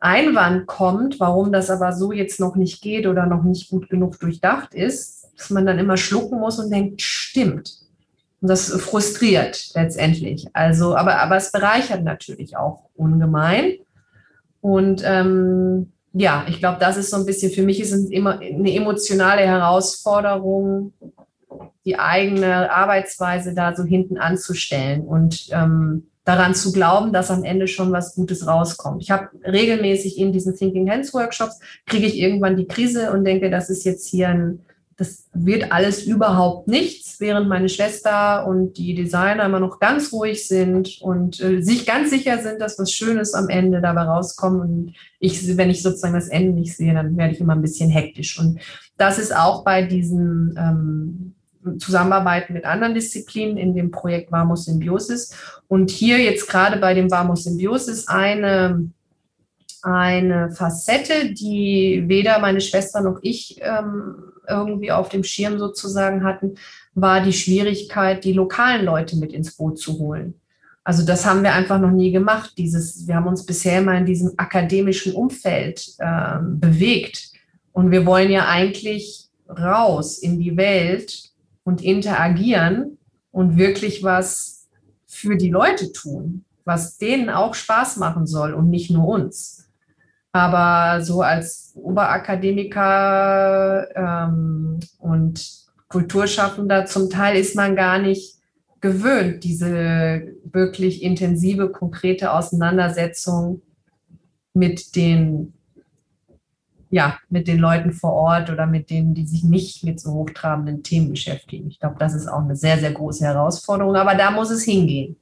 Einwand kommt, warum das aber so jetzt noch nicht geht oder noch nicht gut genug durchdacht ist, dass man dann immer schlucken muss und denkt, stimmt. Und das frustriert letztendlich. Also, aber, aber es bereichert natürlich auch ungemein. Und ähm, ja, ich glaube, das ist so ein bisschen, für mich ist es immer eine emotionale Herausforderung, die eigene Arbeitsweise da so hinten anzustellen und ähm, daran zu glauben, dass am Ende schon was Gutes rauskommt. Ich habe regelmäßig in diesen Thinking Hands Workshops, kriege ich irgendwann die Krise und denke, das ist jetzt hier ein das wird alles überhaupt nichts, während meine Schwester und die Designer immer noch ganz ruhig sind und äh, sich ganz sicher sind, dass was Schönes am Ende dabei rauskommt. Und ich, wenn ich sozusagen das Ende nicht sehe, dann werde ich immer ein bisschen hektisch. Und das ist auch bei diesen ähm, Zusammenarbeiten mit anderen Disziplinen in dem Projekt Vamos Symbiosis. Und hier jetzt gerade bei dem Vamos Symbiosis eine eine Facette, die weder meine Schwester noch ich ähm, irgendwie auf dem Schirm sozusagen hatten, war die Schwierigkeit, die lokalen Leute mit ins Boot zu holen. Also das haben wir einfach noch nie gemacht. Dieses, wir haben uns bisher immer in diesem akademischen Umfeld äh, bewegt. Und wir wollen ja eigentlich raus in die Welt und interagieren und wirklich was für die Leute tun, was denen auch Spaß machen soll und nicht nur uns. Aber so als Oberakademiker ähm, und Kulturschaffender zum Teil ist man gar nicht gewöhnt, diese wirklich intensive, konkrete Auseinandersetzung mit den, ja, mit den Leuten vor Ort oder mit denen, die sich nicht mit so hochtrabenden Themen beschäftigen. Ich glaube, das ist auch eine sehr, sehr große Herausforderung, aber da muss es hingehen.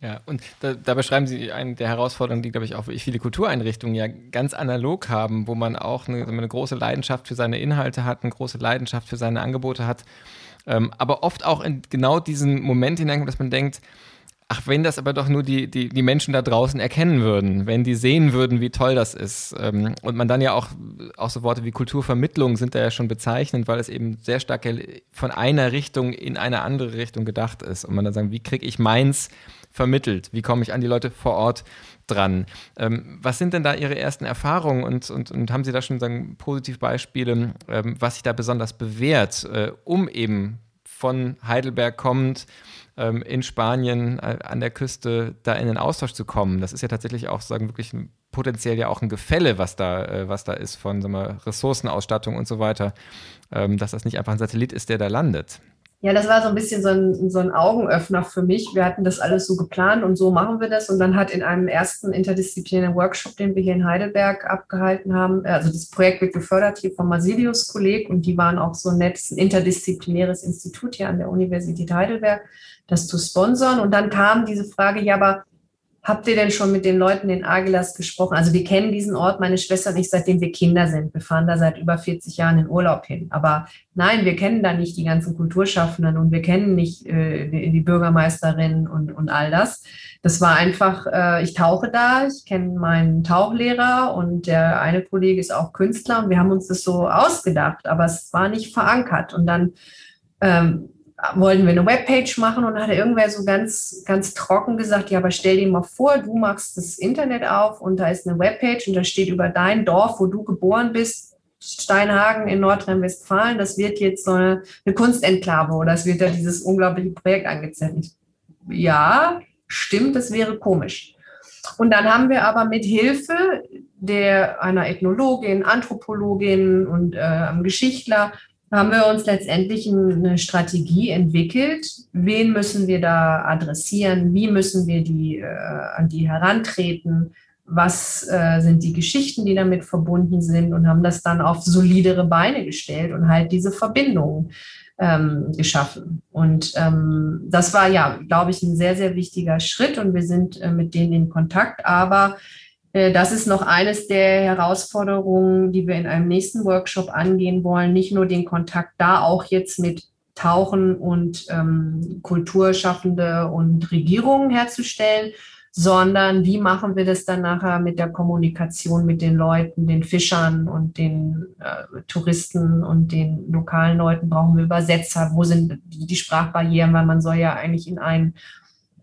Ja, und da, da, beschreiben Sie eine der Herausforderungen, die, glaube ich, auch viele Kultureinrichtungen ja ganz analog haben, wo man auch eine, eine, große Leidenschaft für seine Inhalte hat, eine große Leidenschaft für seine Angebote hat, ähm, aber oft auch in genau diesen Moment hineinkommt, dass man denkt, Ach, wenn das aber doch nur die, die, die Menschen da draußen erkennen würden, wenn die sehen würden, wie toll das ist. Ähm, und man dann ja auch, auch so Worte wie Kulturvermittlung sind da ja schon bezeichnend, weil es eben sehr stark von einer Richtung in eine andere Richtung gedacht ist. Und man dann sagen, wie kriege ich meins vermittelt? Wie komme ich an die Leute vor Ort dran? Ähm, was sind denn da Ihre ersten Erfahrungen und, und, und haben Sie da schon sagen, Positivbeispiele, ähm, was sich da besonders bewährt, äh, um eben von Heidelberg kommend ähm, in Spanien äh, an der Küste da in den Austausch zu kommen. Das ist ja tatsächlich auch sagen wirklich ein, potenziell ja auch ein Gefälle, was da, äh, was da ist von sagen wir, Ressourcenausstattung und so weiter, ähm, dass das nicht einfach ein Satellit ist, der da landet. Ja, das war so ein bisschen so ein, so ein Augenöffner für mich. Wir hatten das alles so geplant und so machen wir das. Und dann hat in einem ersten interdisziplinären Workshop, den wir hier in Heidelberg abgehalten haben, also das Projekt wird gefördert hier vom Masilius-Kolleg und die waren auch so nett, ein interdisziplinäres Institut hier an der Universität Heidelberg das zu sponsern. Und dann kam diese Frage, ja, aber habt ihr denn schon mit den Leuten in Agilas gesprochen? Also wir kennen diesen Ort, meine Schwester und ich, seitdem wir Kinder sind. Wir fahren da seit über 40 Jahren in Urlaub hin. Aber nein, wir kennen da nicht die ganzen Kulturschaffenden und wir kennen nicht äh, die, Bürgermeisterin und, und all das. Das war einfach, äh, ich tauche da, ich kenne meinen Tauchlehrer und der eine Kollege ist auch Künstler und wir haben uns das so ausgedacht, aber es war nicht verankert. Und dann ähm, wollten wir eine Webpage machen und dann hat irgendwer so ganz, ganz trocken gesagt, ja, aber stell dir mal vor, du machst das Internet auf und da ist eine Webpage und da steht über dein Dorf, wo du geboren bist, Steinhagen in Nordrhein-Westfalen, das wird jetzt so eine, eine Kunstenklave oder es wird da dieses unglaubliche Projekt angezettelt. Ja, stimmt, das wäre komisch. Und dann haben wir aber mit Hilfe der einer Ethnologin, Anthropologin und äh, einem Geschichtler haben wir uns letztendlich eine Strategie entwickelt. Wen müssen wir da adressieren? Wie müssen wir die, äh, an die herantreten? Was äh, sind die Geschichten, die damit verbunden sind? Und haben das dann auf solidere Beine gestellt und halt diese Verbindung ähm, geschaffen. Und ähm, das war ja, glaube ich, ein sehr, sehr wichtiger Schritt. Und wir sind äh, mit denen in Kontakt. Aber das ist noch eines der Herausforderungen, die wir in einem nächsten Workshop angehen wollen. Nicht nur den Kontakt da, auch jetzt mit Tauchen und ähm, Kulturschaffende und Regierungen herzustellen, sondern wie machen wir das dann nachher mit der Kommunikation mit den Leuten, den Fischern und den äh, Touristen und den lokalen Leuten? Brauchen wir Übersetzer? Wo sind die Sprachbarrieren? Weil man soll ja eigentlich in einen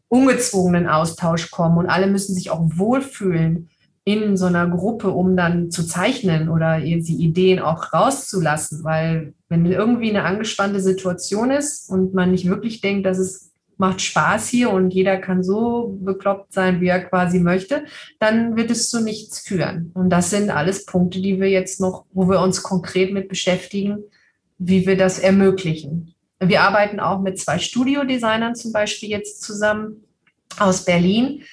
ungezwungenen Austausch kommen und alle müssen sich auch wohlfühlen in so einer Gruppe, um dann zu zeichnen oder die Ideen auch rauszulassen. Weil wenn irgendwie eine angespannte Situation ist und man nicht wirklich denkt, dass es macht Spaß hier und jeder kann so bekloppt sein, wie er quasi möchte, dann wird es zu nichts führen. Und das sind alles Punkte, die wir jetzt noch, wo wir uns konkret mit beschäftigen, wie wir das ermöglichen. Wir arbeiten auch mit zwei Studiodesignern zum Beispiel jetzt zusammen aus Berlin,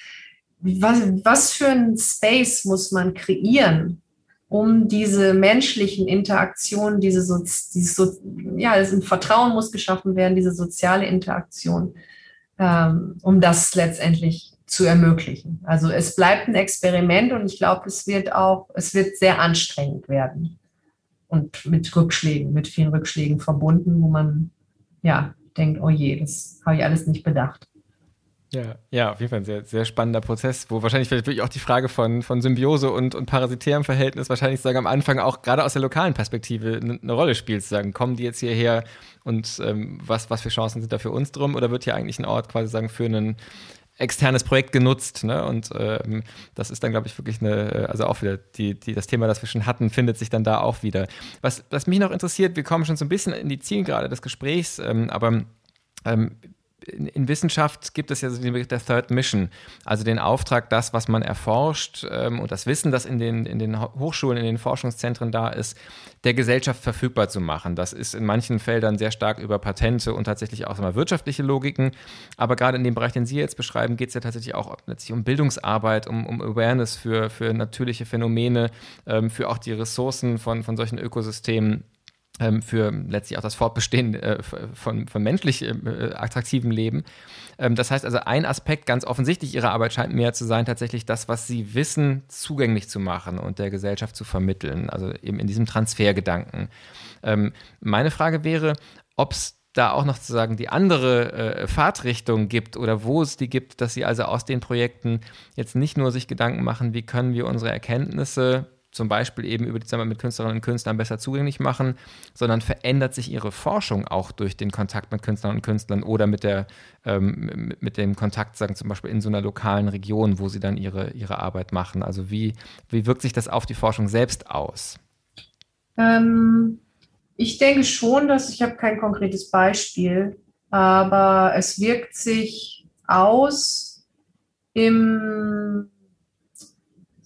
was, was für ein Space muss man kreieren, um diese menschlichen Interaktionen, diese, so, dieses so, ja, ein Vertrauen muss geschaffen werden, diese soziale Interaktion, ähm, um das letztendlich zu ermöglichen. Also es bleibt ein Experiment und ich glaube, es wird auch, es wird sehr anstrengend werden und mit Rückschlägen, mit vielen Rückschlägen verbunden, wo man ja denkt, oh je, das habe ich alles nicht bedacht. Ja, ja, auf jeden Fall ein sehr, sehr spannender Prozess, wo wahrscheinlich vielleicht wirklich auch die Frage von, von Symbiose und, und parasitärem Verhältnis wahrscheinlich sagen am Anfang auch gerade aus der lokalen Perspektive eine, eine Rolle spielt, zu sagen, kommen die jetzt hierher und ähm, was, was für Chancen sind da für uns drum oder wird hier eigentlich ein Ort quasi sagen für ein externes Projekt genutzt, ne? Und ähm, das ist dann, glaube ich, wirklich eine, also auch wieder die, die, das Thema, das wir schon hatten, findet sich dann da auch wieder. Was, was mich noch interessiert, wir kommen schon so ein bisschen in die Zielgerade des Gesprächs, ähm, aber ähm, in, in, Wissenschaft gibt es ja so den Begriff der Third Mission, also den Auftrag, das, was man erforscht ähm, und das Wissen, das in den, in den Hochschulen, in den Forschungszentren da ist, der Gesellschaft verfügbar zu machen. Das ist in manchen Feldern sehr stark über Patente und tatsächlich auch mal wirtschaftliche Logiken. Aber gerade in dem Bereich, den Sie jetzt beschreiben, geht es ja tatsächlich auch letztlich um Bildungsarbeit, um, um Awareness für, für natürliche Phänomene, ähm, für auch die Ressourcen von, von solchen Ökosystemen für letztlich auch das Fortbestehen äh, von, von menschlich äh, attraktivem Leben. Ähm, das heißt also, ein Aspekt ganz offensichtlich Ihrer Arbeit scheint mehr zu sein, tatsächlich das, was Sie wissen, zugänglich zu machen und der Gesellschaft zu vermitteln, also eben in diesem Transfergedanken. Ähm, meine Frage wäre, ob es da auch noch sozusagen die andere äh, Fahrtrichtung gibt oder wo es die gibt, dass sie also aus den Projekten jetzt nicht nur sich Gedanken machen, wie können wir unsere Erkenntnisse zum Beispiel eben über die Zusammenarbeit mit Künstlerinnen und Künstlern besser zugänglich machen, sondern verändert sich ihre Forschung auch durch den Kontakt mit Künstlern und Künstlern oder mit, der, ähm, mit dem Kontakt, sagen zum Beispiel in so einer lokalen Region, wo sie dann ihre, ihre Arbeit machen. Also wie, wie wirkt sich das auf die Forschung selbst aus? Ähm, ich denke schon, dass ich habe kein konkretes Beispiel, aber es wirkt sich aus im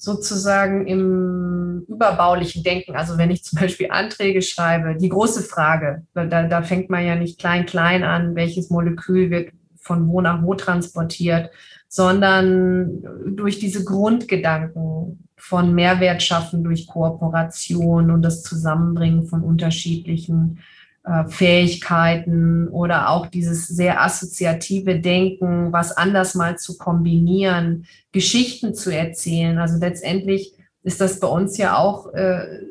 sozusagen im überbaulichen Denken. Also wenn ich zum Beispiel Anträge schreibe, die große Frage, da, da fängt man ja nicht klein, klein an, welches Molekül wird von wo nach wo transportiert, sondern durch diese Grundgedanken von Mehrwert schaffen durch Kooperation und das Zusammenbringen von unterschiedlichen Fähigkeiten oder auch dieses sehr assoziative Denken, was anders mal zu kombinieren, Geschichten zu erzählen. Also letztendlich ist das bei uns ja auch äh,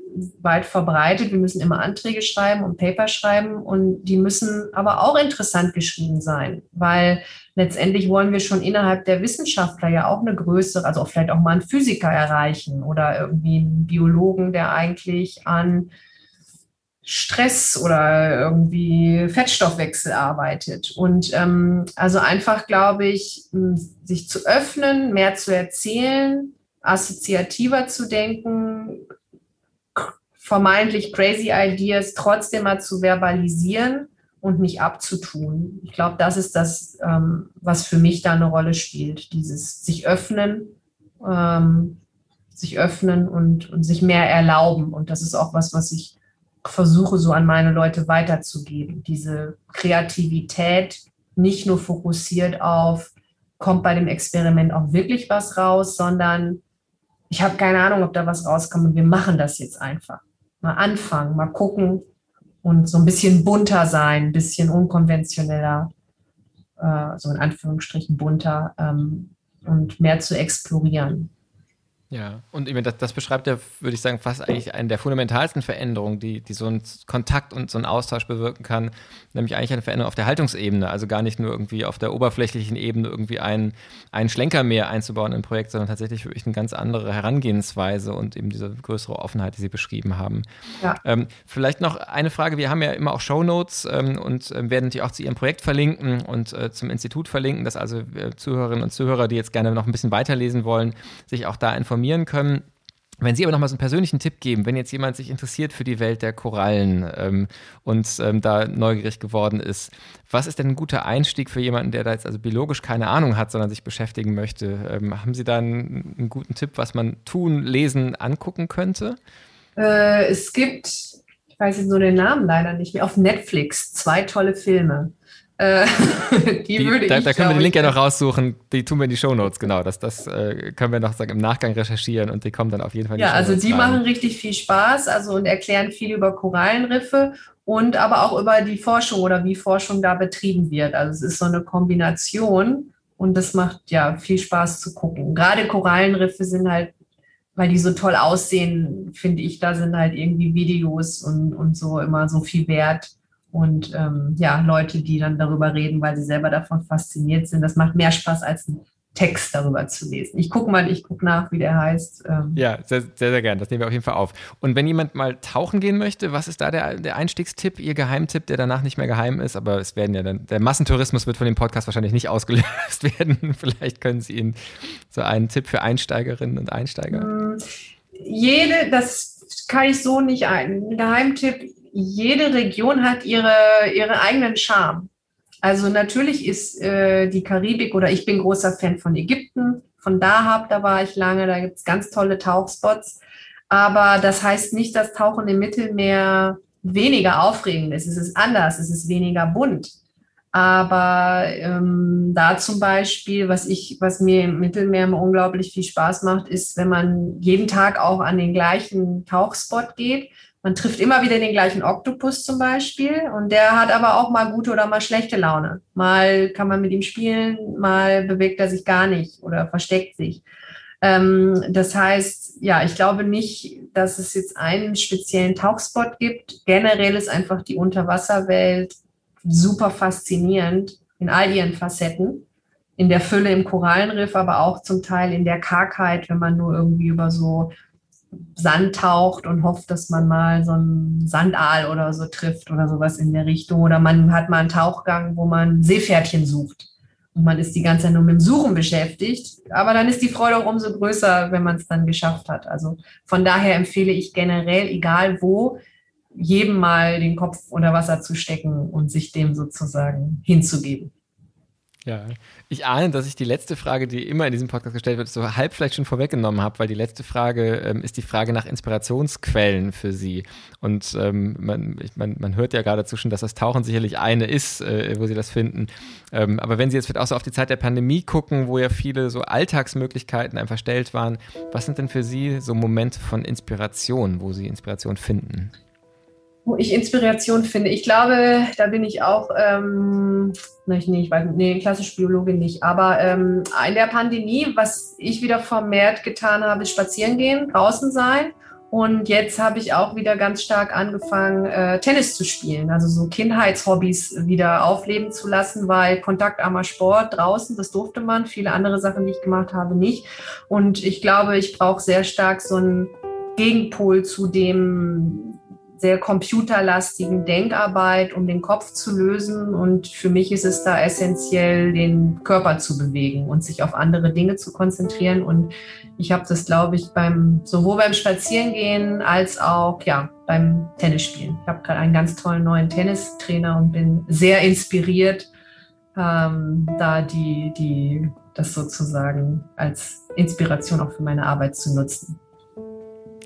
weit verbreitet. Wir müssen immer Anträge schreiben und Paper schreiben und die müssen aber auch interessant geschrieben sein, weil letztendlich wollen wir schon innerhalb der Wissenschaftler ja auch eine größere, also auch vielleicht auch mal einen Physiker erreichen oder irgendwie einen Biologen, der eigentlich an Stress oder irgendwie Fettstoffwechsel arbeitet. Und ähm, also einfach, glaube ich, sich zu öffnen, mehr zu erzählen, assoziativer zu denken, vermeintlich crazy Ideas trotzdem mal zu verbalisieren und nicht abzutun. Ich glaube, das ist das, ähm, was für mich da eine Rolle spielt. Dieses sich öffnen, ähm, sich öffnen und, und sich mehr erlauben. Und das ist auch was, was ich versuche so an meine Leute weiterzugeben. Diese Kreativität nicht nur fokussiert auf, kommt bei dem Experiment auch wirklich was raus, sondern ich habe keine Ahnung, ob da was rauskommt und wir machen das jetzt einfach. Mal anfangen, mal gucken und so ein bisschen bunter sein, ein bisschen unkonventioneller, äh, so in Anführungsstrichen bunter ähm, und mehr zu explorieren. Ja, und das, das beschreibt ja, würde ich sagen, fast eigentlich eine der fundamentalsten Veränderungen, die, die so ein Kontakt und so ein Austausch bewirken kann, nämlich eigentlich eine Veränderung auf der Haltungsebene, also gar nicht nur irgendwie auf der oberflächlichen Ebene irgendwie einen, einen Schlenker mehr einzubauen im Projekt, sondern tatsächlich wirklich eine ganz andere Herangehensweise und eben diese größere Offenheit, die Sie beschrieben haben. Ja. Ähm, vielleicht noch eine Frage, wir haben ja immer auch Shownotes ähm, und äh, werden die auch zu Ihrem Projekt verlinken und äh, zum Institut verlinken, dass also äh, Zuhörerinnen und Zuhörer, die jetzt gerne noch ein bisschen weiterlesen wollen, sich auch da informieren informieren können. Wenn Sie aber noch mal so einen persönlichen Tipp geben, wenn jetzt jemand sich interessiert für die Welt der Korallen ähm, und ähm, da neugierig geworden ist, was ist denn ein guter Einstieg für jemanden, der da jetzt also biologisch keine Ahnung hat, sondern sich beschäftigen möchte? Ähm, haben Sie da einen, einen, guten Tipp, was man tun, lesen, angucken könnte? Äh, es gibt, ich weiß jetzt nur den Namen leider nicht mehr, auf Netflix zwei tolle Filme. Äh, die, die, würde da, ich. Da können wir den Link ja noch raussuchen. Die tun wir in die Show Notes, genau. Das, das äh, können wir noch sagen, im Nachgang recherchieren und die kommen dann auf jeden Fall. In die ja, also die rein. machen richtig viel Spaß, also und erklären viel über Korallenriffe und aber auch über die Forschung oder wie Forschung da betrieben wird. Also es ist so eine Kombination und das macht ja viel Spaß zu gucken. Gerade Korallenriffe sind halt, weil die so toll aussehen, finde ich, da sind halt irgendwie Videos und, und so immer so viel wert und ähm, ja, Leute, die dann darüber reden, weil sie selber davon fasziniert sind. Das macht mehr Spaß als ein Text darüber zu lesen. Ich gucke mal, ich gucke nach, wie der heißt. Ähm. Ja, sehr, sehr, sehr gern. Das nehmen wir auf jeden Fall auf. Und wenn jemand mal tauchen gehen möchte, was ist da der, der Einstiegstipp, Ihr Geheimtipp, der danach nicht mehr geheim ist? Aber es werden ja dann, der Massentourismus wird von dem Podcast wahrscheinlich nicht ausgelöst werden. Vielleicht können Sie Ihnen so einen Tipp für Einsteigerinnen und Einsteiger. Hm, jede, das kann ich so nicht ein. Geheimtipp, jede Region hat ihre, ihre eigenen Charme. Also natürlich ist äh, die Karibik oder ich bin großer Fan von Ägypten, von Dahab, da war ich lange, da gibt es ganz tolle Tauchspots. Aber das heißt nicht, dass Tauchen im Mittelmeer weniger aufregend ist. Es ist anders, es ist weniger bunt. Aber ähm, da zum Beispiel, was ich, was mir im Mittelmeer immer unglaublich viel Spaß macht, ist, wenn man jeden Tag auch an den gleichen Tauchspot geht man trifft immer wieder den gleichen Oktopus zum Beispiel und der hat aber auch mal gute oder mal schlechte Laune. Mal kann man mit ihm spielen, mal bewegt er sich gar nicht oder versteckt sich. Ähm, das heißt, ja, ich glaube nicht, dass es jetzt einen speziellen Tauchspot gibt. Generell ist einfach die Unterwasserwelt super faszinierend in all ihren Facetten. In der Fülle im Korallenriff, aber auch zum Teil in der Kargheit, wenn man nur irgendwie über so Sand taucht und hofft, dass man mal so einen Sandaal oder so trifft oder sowas in der Richtung. Oder man hat mal einen Tauchgang, wo man Seepferdchen sucht. Und man ist die ganze Zeit nur mit dem Suchen beschäftigt. Aber dann ist die Freude auch umso größer, wenn man es dann geschafft hat. Also von daher empfehle ich generell, egal wo, jedem mal den Kopf unter Wasser zu stecken und sich dem sozusagen hinzugeben. Ja, ich ahne, dass ich die letzte Frage, die immer in diesem Podcast gestellt wird, so halb vielleicht schon vorweggenommen habe, weil die letzte Frage ähm, ist die Frage nach Inspirationsquellen für Sie. Und ähm, man, ich, man, man hört ja geradezu schon, dass das Tauchen sicherlich eine ist, äh, wo Sie das finden. Ähm, aber wenn Sie jetzt auch so auf die Zeit der Pandemie gucken, wo ja viele so Alltagsmöglichkeiten einfach verstellt waren, was sind denn für Sie so Momente von Inspiration, wo Sie Inspiration finden? Wo ich Inspiration finde. Ich glaube, da bin ich auch, ähm, nee, ich weiß, nee, klassische Biologin nicht, aber ähm, in der Pandemie, was ich wieder vermehrt getan habe, ist spazieren gehen, draußen sein. Und jetzt habe ich auch wieder ganz stark angefangen, äh, Tennis zu spielen, also so Kindheitshobbys wieder aufleben zu lassen, weil kontaktarmer Sport draußen, das durfte man, viele andere Sachen, die ich gemacht habe, nicht. Und ich glaube, ich brauche sehr stark so einen Gegenpol zu dem sehr computerlastigen Denkarbeit, um den Kopf zu lösen. Und für mich ist es da essentiell, den Körper zu bewegen und sich auf andere Dinge zu konzentrieren. Und ich habe das, glaube ich, beim sowohl beim Spazierengehen als auch ja beim Tennisspielen. Ich habe gerade einen ganz tollen neuen Tennistrainer und bin sehr inspiriert, ähm, da die, die das sozusagen als Inspiration auch für meine Arbeit zu nutzen.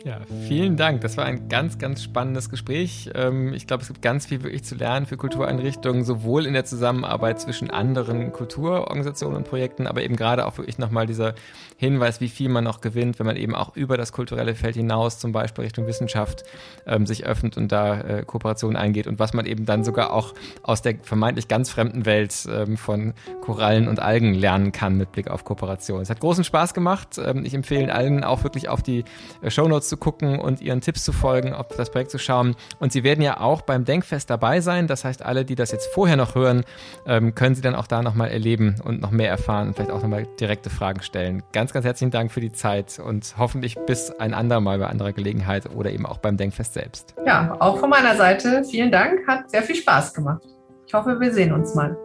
Ja, vielen Dank. Das war ein ganz, ganz spannendes Gespräch. Ähm, ich glaube, es gibt ganz viel wirklich zu lernen für Kultureinrichtungen, sowohl in der Zusammenarbeit zwischen anderen Kulturorganisationen und Projekten, aber eben gerade auch wirklich nochmal dieser Hinweis, wie viel man noch gewinnt, wenn man eben auch über das kulturelle Feld hinaus, zum Beispiel Richtung Wissenschaft, ähm, sich öffnet und da äh, Kooperationen eingeht und was man eben dann sogar auch aus der vermeintlich ganz fremden Welt ähm, von Korallen und Algen lernen kann mit Blick auf Kooperation. Es hat großen Spaß gemacht. ich empfehle allen auch wirklich auf die äh, Shownotes zu gucken und ihren Tipps zu folgen, auf das Projekt zu schauen. Und sie werden ja auch beim Denkfest dabei sein. Das heißt, alle, die das jetzt vorher noch hören, ähm, können sie dann auch da nochmal erleben und noch mehr erfahren und vielleicht auch nochmal direkte Fragen stellen. Ganz, ganz herzlichen Dank für die Zeit und hoffentlich bis ein andermal bei anderer Gelegenheit oder eben auch beim Denkfest selbst. Ja, auch von meiner Seite vielen Dank. Hat sehr viel Spaß gemacht. Ich hoffe, wir sehen uns mal.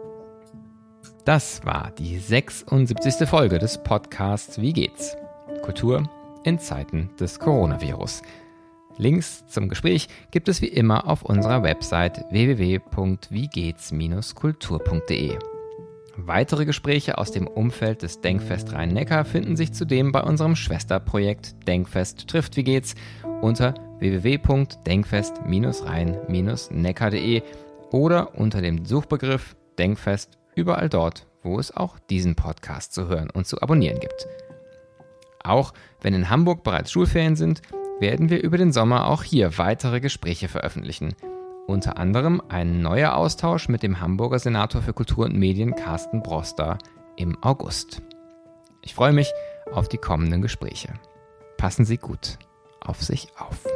Das war die 76. Folge des Podcasts Wie geht's? Kultur in Zeiten des Coronavirus. Links zum Gespräch gibt es wie immer auf unserer Website www.wiegehts-kultur.de. Weitere Gespräche aus dem Umfeld des Denkfest Rhein-Neckar finden sich zudem bei unserem Schwesterprojekt Denkfest trifft wie geht's unter www.denkfest-rhein-neckar.de oder unter dem Suchbegriff Denkfest überall dort, wo es auch diesen Podcast zu hören und zu abonnieren gibt. Auch wenn in Hamburg bereits Schulferien sind, werden wir über den Sommer auch hier weitere Gespräche veröffentlichen. Unter anderem ein neuer Austausch mit dem Hamburger Senator für Kultur und Medien Carsten Broster im August. Ich freue mich auf die kommenden Gespräche. Passen Sie gut auf sich auf.